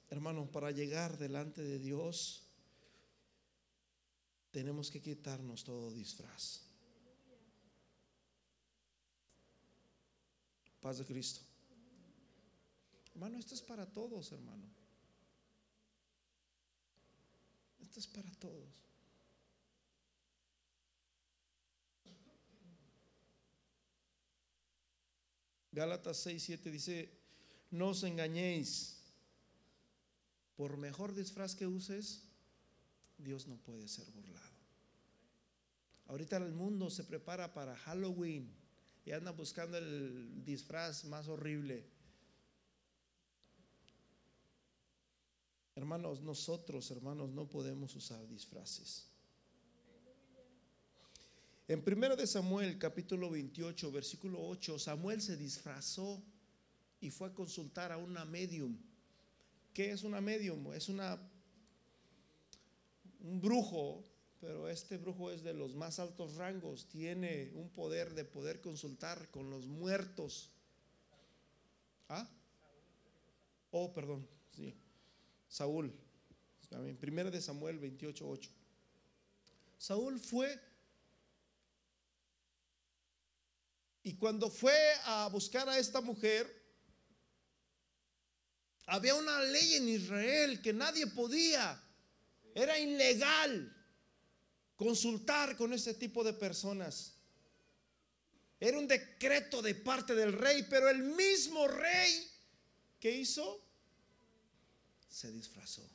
S1: Hermano, para llegar delante de Dios, tenemos que quitarnos todo disfraz. Paz de Cristo. Hermano, esto es para todos, hermano. Esto es para todos. Gálatas 6, 7 dice, no os engañéis, por mejor disfraz que uses, Dios no puede ser burlado. Ahorita el mundo se prepara para Halloween y anda buscando el disfraz más horrible. Hermanos, nosotros, hermanos, no podemos usar disfraces. En 1 de Samuel, capítulo 28, versículo 8, Samuel se disfrazó y fue a consultar a una medium. ¿Qué es una medium? Es una un brujo, pero este brujo es de los más altos rangos, tiene un poder de poder consultar con los muertos. ¿Ah? Oh, perdón, sí. Saúl. Primera de Samuel 28, 8. Saúl fue y cuando fue a buscar a esta mujer, había una ley en Israel que nadie podía, era ilegal consultar con ese tipo de personas. Era un decreto de parte del rey, pero el mismo rey que hizo se disfrazó.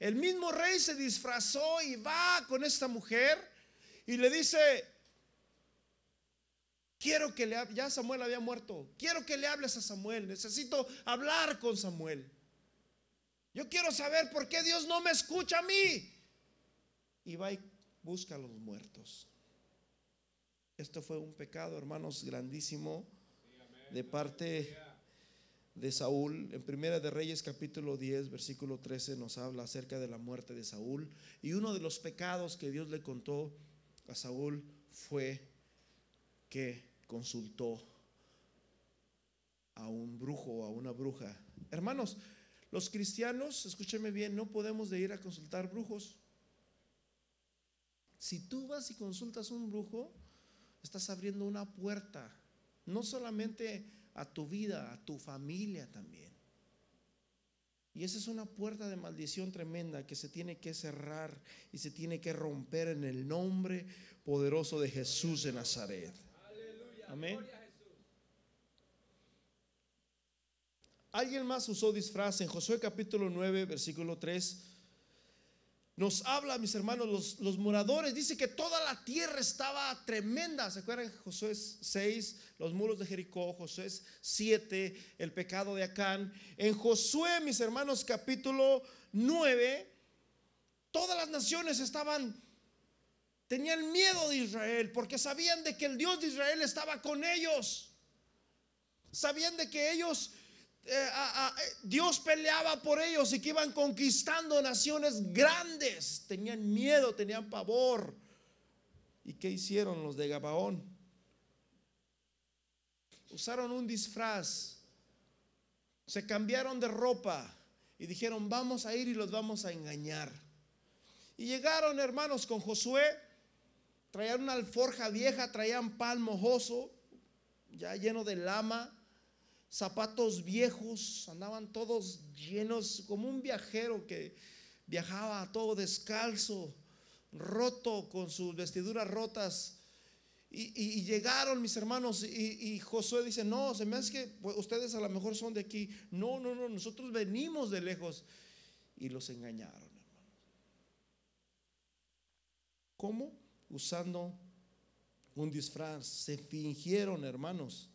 S1: El mismo rey se disfrazó y va con esta mujer y le dice, quiero que le hable, ya Samuel había muerto, quiero que le hables a Samuel, necesito hablar con Samuel. Yo quiero saber por qué Dios no me escucha a mí. Y va y busca a los muertos. Esto fue un pecado, hermanos, grandísimo de parte de Saúl. En Primera de Reyes capítulo 10, versículo 13 nos habla acerca de la muerte de Saúl. Y uno de los pecados que Dios le contó a Saúl fue que consultó a un brujo o a una bruja. Hermanos, los cristianos, escúcheme bien, no podemos de ir a consultar brujos. Si tú vas y consultas un brujo, estás abriendo una puerta no solamente a tu vida, a tu familia también. Y esa es una puerta de maldición tremenda que se tiene que cerrar y se tiene que romper en el nombre poderoso de Jesús de Nazaret. Amén. Alguien más usó disfraz en Josué capítulo 9, versículo 3 nos habla, mis hermanos, los, moradores, dice que toda la tierra estaba tremenda. ¿Se acuerdan? Josué 6, los muros de Jericó, Josué 7, el pecado de Acán. En Josué, mis hermanos, capítulo 9, todas las naciones estaban, tenían miedo de Israel porque sabían de que el Dios de Israel estaba con ellos. Sabían de que ellos eh, eh, Dios peleaba por ellos y que iban conquistando naciones grandes. Tenían miedo, tenían pavor. ¿Y qué hicieron los de Gabaón? usaron un disfraz, se cambiaron de ropa y dijeron, vamos a ir y los vamos a engañar. Y llegaron hermanos con Josué, traían una alforja vieja, traían pan mojoso, ya lleno de lama, zapatos viejos, andaban todos llenos, como un viajero que viajaba todo descalzo, roto, con sus vestiduras rotas. Y, llegaron mis hermanos y, Josué dice, no, se me hace que pues, ustedes a lo mejor son de aquí. No, no, no, nosotros venimos de lejos. Y los engañaron, hermanos. ¿Cómo? Usando un disfraz. Se fingieron, hermanos.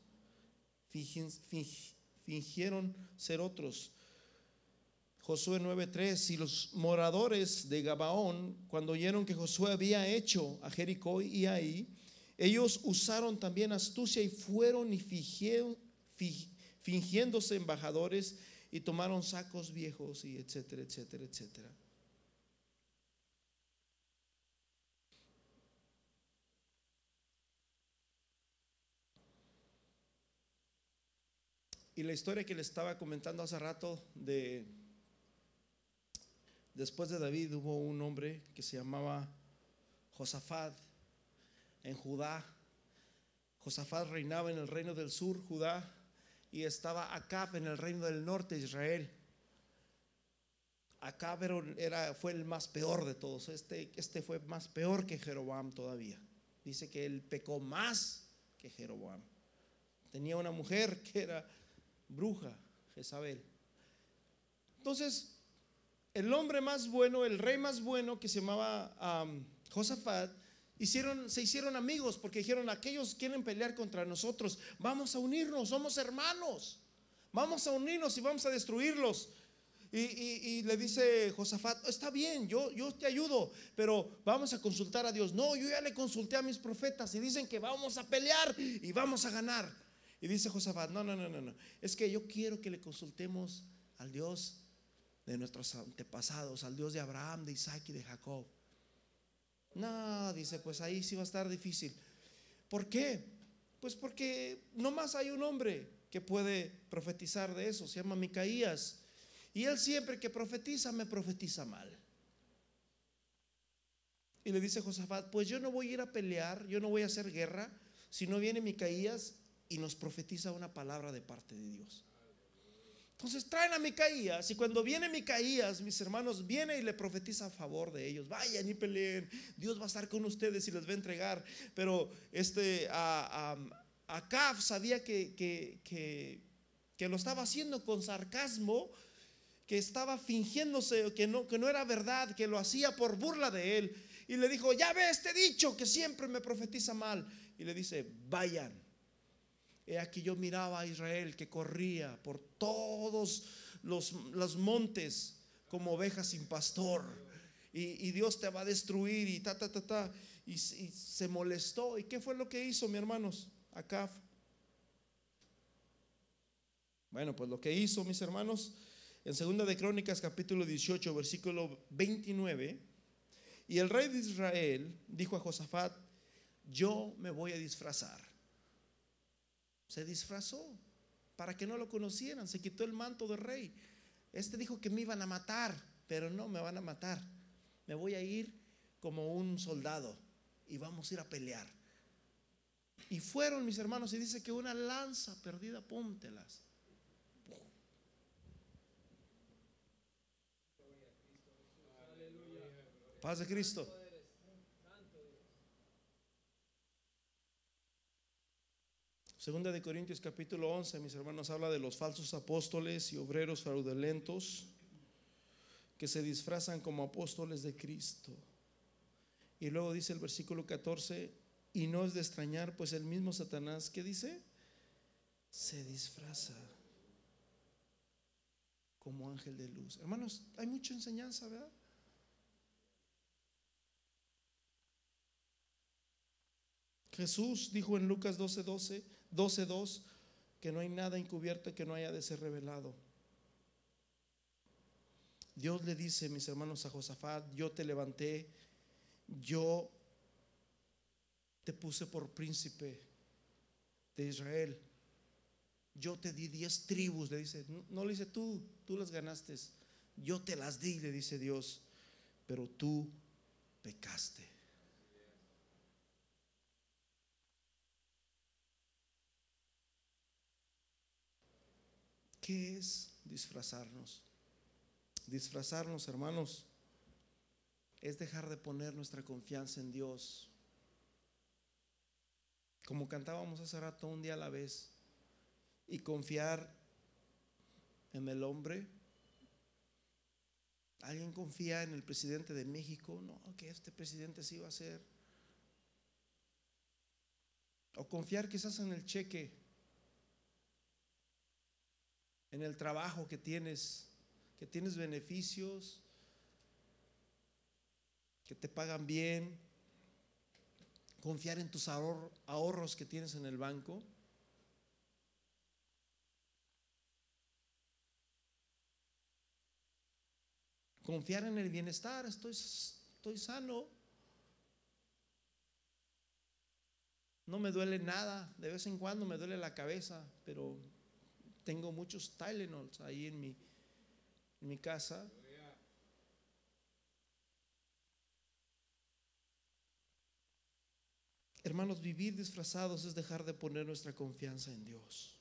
S1: fingieron ser otros. Josué 9:3, y los moradores de Gabaón, cuando oyeron que Josué había hecho a Jericó y ahí, ellos usaron también astucia y fueron y fingiéndose embajadores y tomaron sacos viejos y etcétera, etcétera, etcétera. Y la historia que le estaba comentando hace rato de Después de David hubo un hombre que se llamaba Josafat en Judá. Josafat reinaba en el reino del sur, Judá, y estaba Acab en el reino del norte, Israel. Acab era, fue el más peor de todos. Este, este fue más peor que Jeroboam todavía. Dice que él pecó más que Jeroboam. Tenía una mujer que era bruja, Jezabel. Entonces, el hombre más bueno, el rey más bueno que se llamaba Josafat, hicieron, se hicieron amigos porque dijeron, aquellos quieren pelear contra nosotros, vamos a unirnos, somos hermanos, vamos a unirnos y vamos a destruirlos. Y, le dice Josafat, está bien, yo, yo te ayudo, pero vamos a consultar a Dios. No, yo ya le consulté a mis profetas y dicen que vamos a pelear y vamos a ganar. Y dice Josafat, no, no, no, no, no, es que yo quiero que le consultemos al Dios de nuestros antepasados, al Dios de Abraham, de Isaac y de Jacob. No, dice, pues ahí sí va a estar difícil. ¿Por qué? Pues porque nomás hay un hombre que puede profetizar de eso, se llama Micaías. Y él siempre que profetiza, me profetiza mal. Y le dice Josafat, pues yo no voy a ir a pelear, yo no voy a hacer guerra, si no viene Micaías y nos profetiza una palabra de parte de Dios. Entonces traen a Micaías y cuando viene Micaías, mis hermanos, viene y le profetiza a favor de ellos. Vayan y peleen, Dios va a estar con ustedes y les va a entregar. Pero este, a, a, sabía que, que, que, lo estaba haciendo con sarcasmo, que estaba fingiéndose, que no, que no era verdad, que lo hacía por burla de él. Y le dijo, ya ve este dicho que siempre me profetiza mal. Y le dice, vayan He aquí yo miraba a Israel que corría por todos los, los montes como ovejas sin pastor. Y, Dios te va a destruir y ta, ta, ta, ta. Y, se molestó. ¿Y qué fue lo que hizo, mi hermanos? Acá. Bueno, pues lo que hizo, mis hermanos, en segunda de Crónicas capítulo 18, versículo 29, y el rey de Israel dijo a Josafat, yo me voy a disfrazar se disfrazó para que no lo conocieran, se quitó el manto de rey. Este dijo que me iban a matar, pero no me van a matar. Me voy a ir como un soldado y vamos a ir a pelear. Y fueron mis hermanos y dice que una lanza perdida, póntelas. Paz de Cristo. Segunda de Corintios capítulo 11, mis hermanos, habla de los falsos apóstoles y obreros fraudulentos que se disfrazan como apóstoles de Cristo. Y luego dice el versículo 14, y no es de extrañar, pues el mismo Satanás, ¿qué dice? Se disfraza como ángel de luz. Hermanos, hay mucha enseñanza, ¿verdad? Jesús dijo en Lucas 12:12, 12, 12.2, que no hay nada encubierto que no haya de ser revelado. Dios le dice, mis hermanos, a Josafat, yo te levanté, yo te puse por príncipe de Israel. yo te di diez tribus, le dice, no, le dice tú, tú las ganaste, yo te las di, le dice Dios, pero tú pecaste. ¿Qué es disfrazarnos? Disfrazarnos, hermanos, es dejar de poner nuestra confianza en Dios. Como cantábamos hace rato, un día a la vez, y confiar en el hombre. ¿Alguien confía en el presidente de México? No, que este presidente sí va a ser. O confiar quizás en el cheque, en el trabajo que tienes, que tienes beneficios, que te pagan bien, confiar en tus ahorros que tienes en el banco. Confiar en el bienestar, estoy, estoy sano. No me duele nada, de vez en cuando me duele la cabeza, pero tengo muchos Tylenols ahí en mi, en mi casa. Hermanos, vivir disfrazados es dejar de poner nuestra confianza en Dios.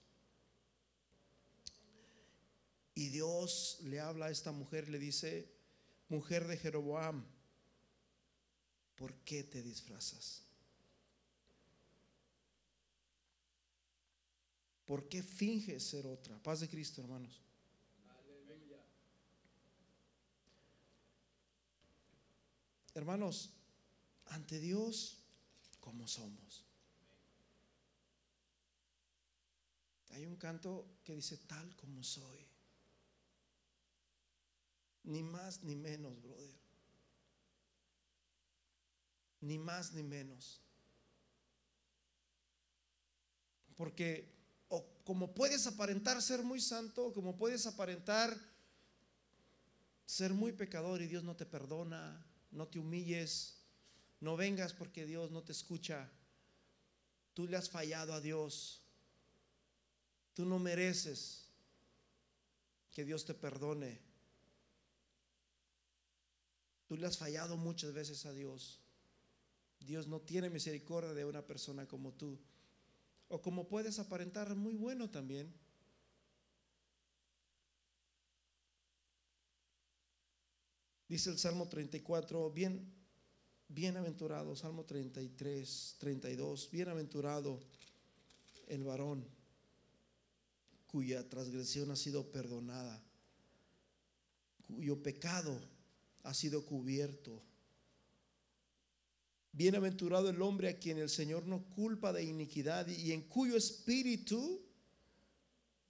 S1: Y Dios le habla a esta mujer, le dice, mujer de Jeroboam, ¿por qué te disfrazas? ¿Por qué finges ser otra? Paz de Cristo, hermanos. Hermanos, ante Dios, como somos. Hay un canto que dice tal como soy. Ni más ni menos, brother. Ni más ni menos. Porque como puedes aparentar ser muy santo, como puedes aparentar ser muy pecador y Dios no te perdona, no te humilles, no vengas porque Dios no te escucha. Tú le has fallado a Dios. Tú no mereces que Dios te perdone. Tú le has fallado muchas veces a Dios. Dios no tiene misericordia de una persona como tú. O como puedes aparentar muy bueno también. Dice el Salmo 34, bien, bienaventurado, Salmo 33, 32, bienaventurado el varón cuya transgresión ha sido perdonada, cuyo pecado ha sido cubierto. Bienaventurado el hombre a quien el Señor no culpa de iniquidad y en cuyo espíritu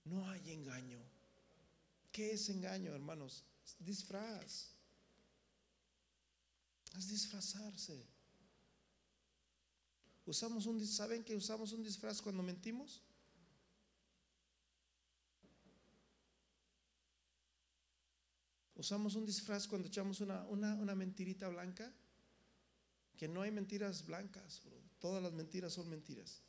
S1: no hay engaño. ¿Qué es engaño, hermanos? Disfraz. Es disfrazarse. Usamos un ¿saben que usamos un disfraz cuando mentimos? Usamos un disfraz cuando echamos una, una, mentirita blanca. Que no hay mentiras blancas, todas las mentiras son mentiras.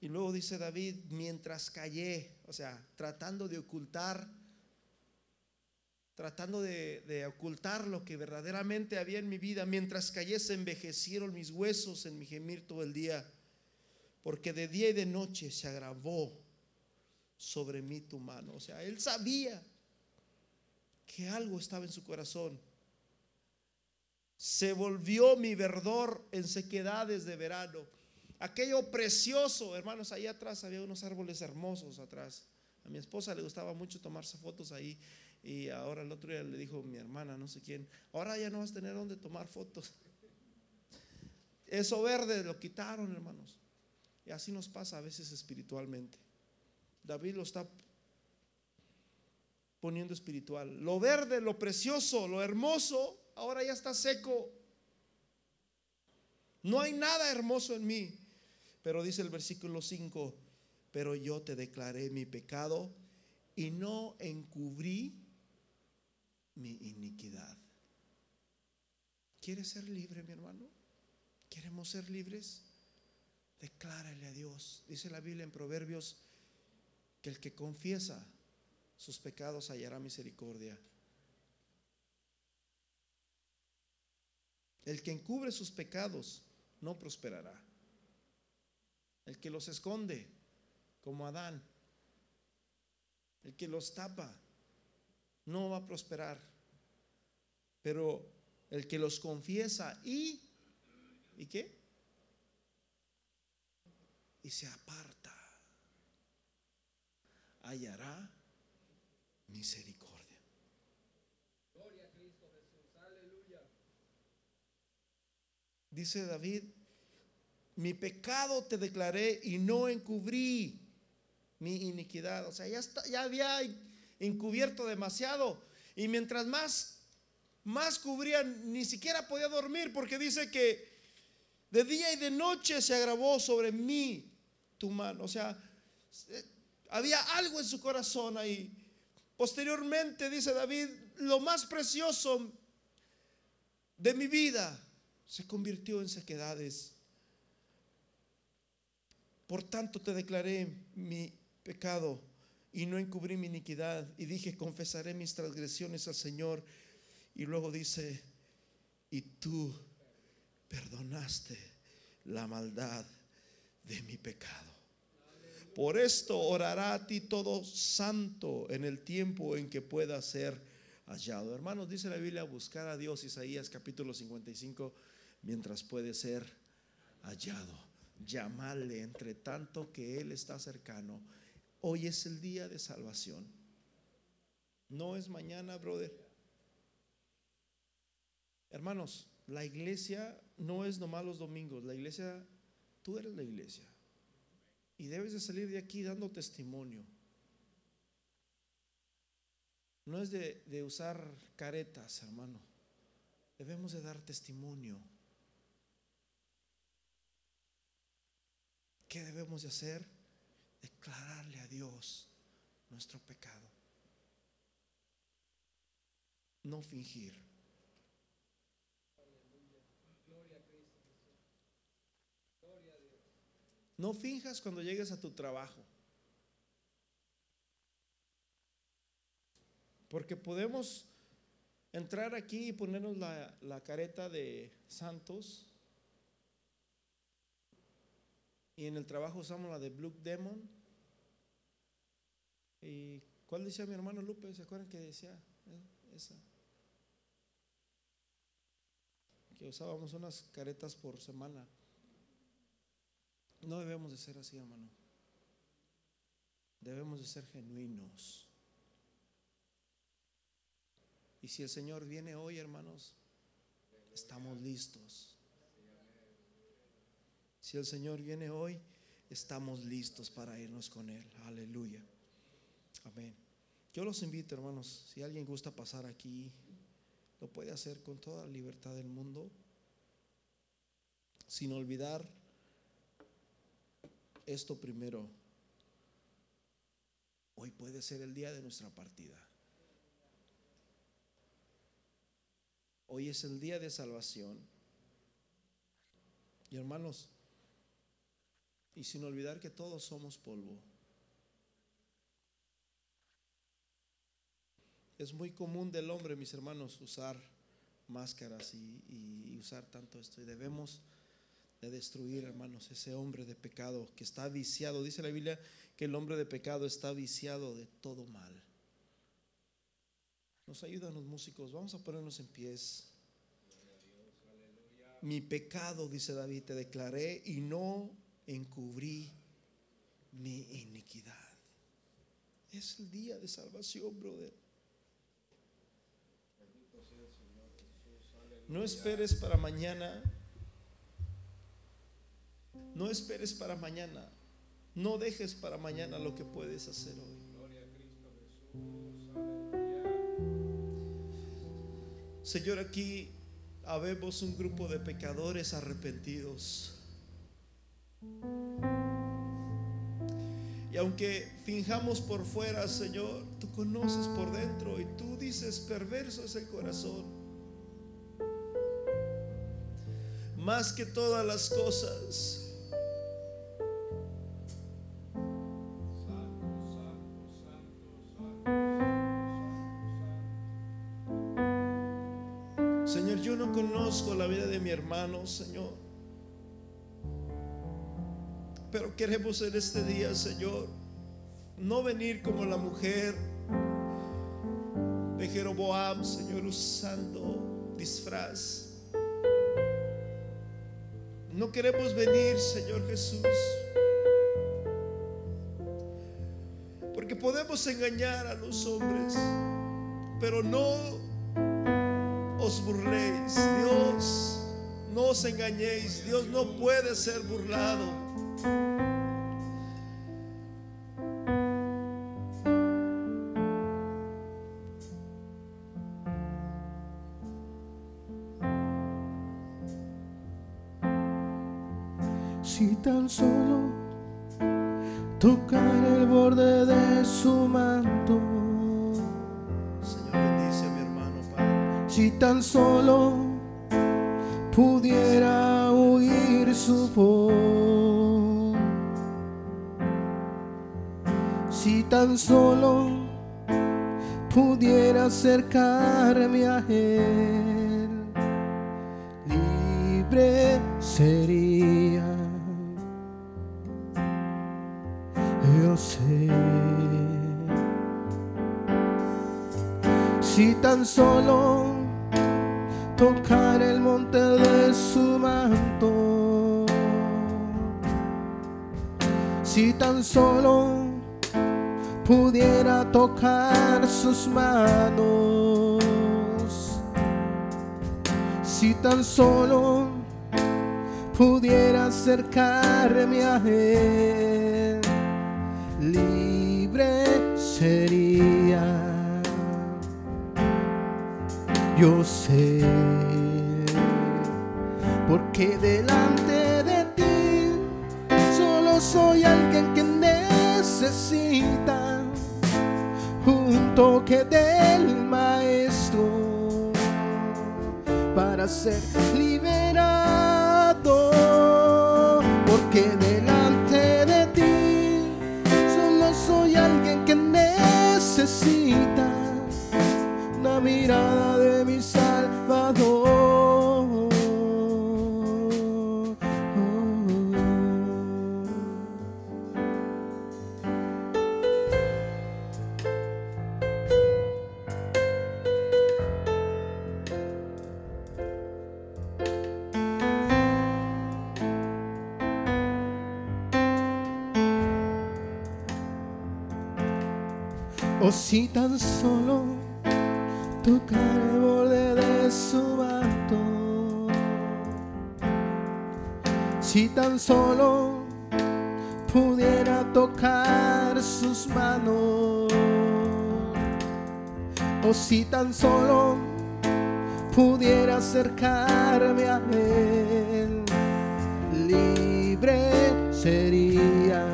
S1: Y luego dice David, mientras callé, o sea, tratando de ocultar, tratando de, ocultar lo que verdaderamente había en mi vida, mientras callé se envejecieron mis huesos en mi gemir todo el día, porque de día y de noche se agravó sobre mí tu mano. O sea, él sabía que algo estaba en su corazón. Se volvió mi verdor en sequedades de verano. Aquello precioso, hermanos, ahí atrás había unos árboles hermosos atrás. A mi esposa le gustaba mucho tomarse fotos ahí. Y ahora el otro día le dijo mi hermana, no sé quién, ahora ya no vas a tener donde tomar fotos. <laughs> Eso verde lo quitaron, hermanos. Y así nos pasa a veces espiritualmente. David lo está poniendo espiritual. Lo verde, lo precioso, lo hermoso, ahora ya está seco. No hay nada hermoso en mí. Pero dice el versículo 5, pero yo te declaré mi pecado y no encubrí mi iniquidad. ¿Quieres ser libre, mi hermano? ¿Queremos ser libres? Declárale a Dios. Dice la Biblia en Proverbios que el que confiesa sus pecados hallará misericordia. El que encubre sus pecados no prosperará. El que los esconde, como Adán, el que los tapa, no va a prosperar. Pero el que los confiesa y, ¿y qué? Y se aparta, hallará misericordia. Gloria a Cristo Jesús, aleluya. Dice David, mi pecado te declaré y no encubrí mi iniquidad. O sea, ya, está, ya había encubierto demasiado. Y mientras más, más cubría, ni siquiera podía dormir porque dice que de día y de noche se agravó sobre mí tu mano. O sea, eh, había algo en su corazón ahí. Posteriormente, dice David, lo más precioso de mi vida se convirtió en sequedades. Por tanto te declaré mi pecado y no encubrí mi iniquidad. Y dije, confesaré mis transgresiones al Señor. Y luego dice, y tú perdonaste la maldad de mi pecado. Por esto orará a ti todo santo en el tiempo en que pueda ser hallado. Hermanos, dice la Biblia, buscar a Dios, Isaías capítulo 55, mientras puede ser hallado. Llamarle entre tanto que Él está cercano. Hoy es el día de salvación. No es mañana, brother. Hermanos, la iglesia no es nomás los domingos. La iglesia, tú eres la iglesia. Y debes de salir de aquí dando testimonio. No es de, usar caretas, hermano. Debemos de dar testimonio. ¿Qué debemos de hacer? Declararle a Dios nuestro pecado. No fingir. No finjas cuando llegues a tu trabajo. Porque podemos entrar aquí y ponernos la, careta de santos. Y en el trabajo usamos la de Blue Demon. ¿Y cuál decía mi hermano Lupe? ¿Se acuerdan que decía esa? Que usábamos unas caretas por semana. No debemos de ser así, hermano. Debemos de ser genuinos. Y si el Señor viene hoy, hermanos, estamos listos. Si el Señor viene hoy, estamos listos para irnos con Él. Aleluya. Amén. Yo los invito, hermanos, si alguien gusta pasar aquí, lo puede hacer con toda la libertad del mundo, sin olvidar esto primero. Hoy puede ser el día de nuestra partida. Hoy es el día de salvación. Y hermanos, y sin olvidar que todos somos polvo. Es muy común del hombre, mis hermanos, usar máscaras y, usar tanto esto. Y debemos de destruir, hermanos, ese hombre de pecado que está viciado. Dice la Biblia que el hombre de pecado está viciado de todo mal. Nos ayudan los músicos. Vamos a ponernos en pies. Mi pecado, dice David, te declaré y no encubrí mi iniquidad. Es el día de salvación, brother. No esperes para mañana no esperes para mañana. No dejes para mañana lo que puedes hacer hoy. Señor, aquí habemos un grupo de pecadores arrepentidos. Y aunque finjamos por fuera, Señor, tú conoces por dentro y tú dices, perverso es el corazón. Más que todas las cosas. Señor, yo no conozco la vida de mi hermano, Señor. Pero queremos en este día, Señor, no venir como la mujer de Jeroboam, Señor, usando disfraz. No queremos venir, Señor Jesús, porque podemos engañar a los hombres, pero no os burléis. Dios, no os engañéis. Dios no puede ser burlado.
S2: Si acercarme a él, libre sería. Yo sé. Si tan solo tocar el monte de su manto, si tan solo pudiera tocar sus manos, si tan solo pudiera acercarme a él, libre sería. Yo sé, porque delante para ser liberado, O si tan solo pudiera acercarme a él, libre sería.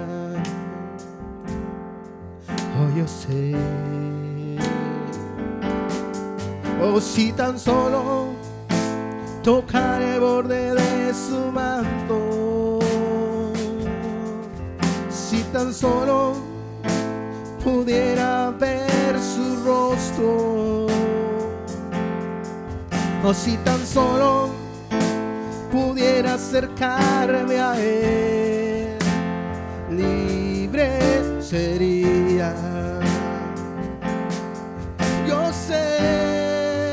S2: Oh, yo sé. O si tan solo tocar el borde de su manto, si tan solo pudiera rostro, o si tan solo pudiera acercarme a él, libre sería. Yo sé,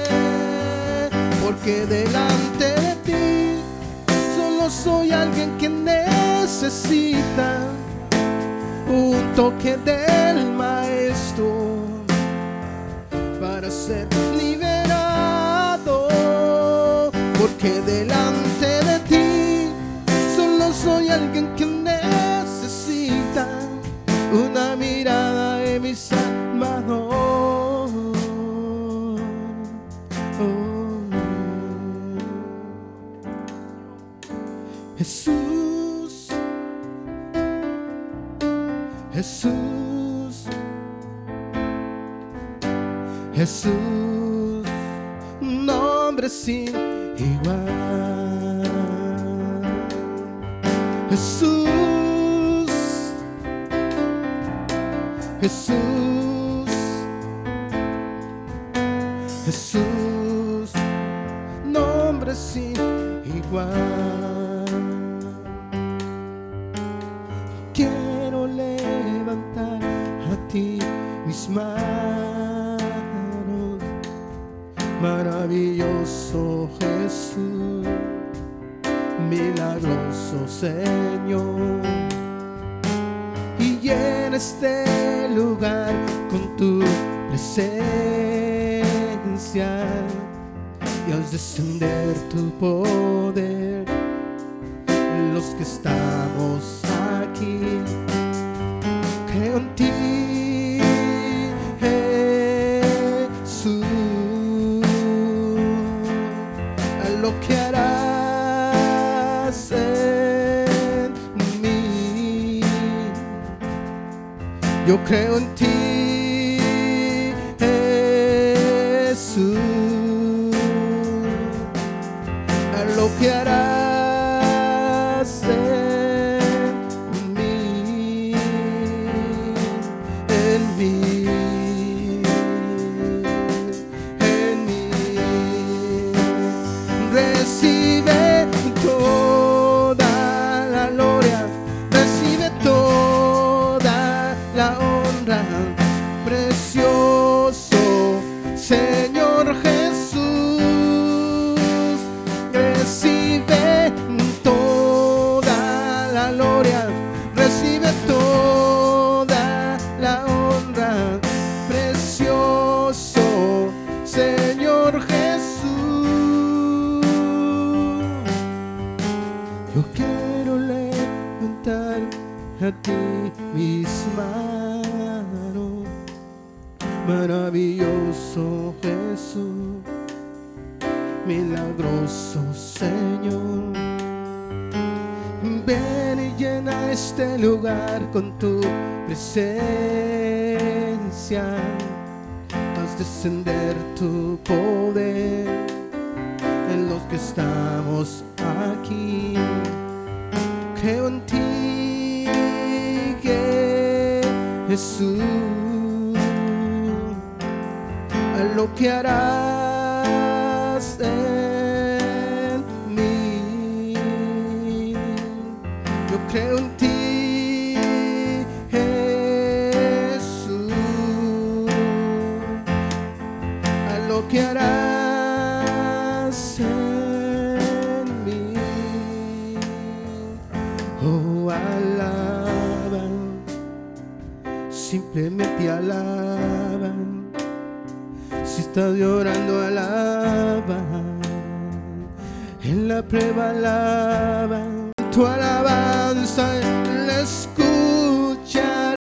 S2: porque delante de ti solo soy alguien que necesita un toque del para ser liberado, porque delante de ti solo soy alguien que necesita una mirada de mi Salvador. Jesús, Jesús, Jesús, nombre sin igual. Jesús, Jesús, Jesús,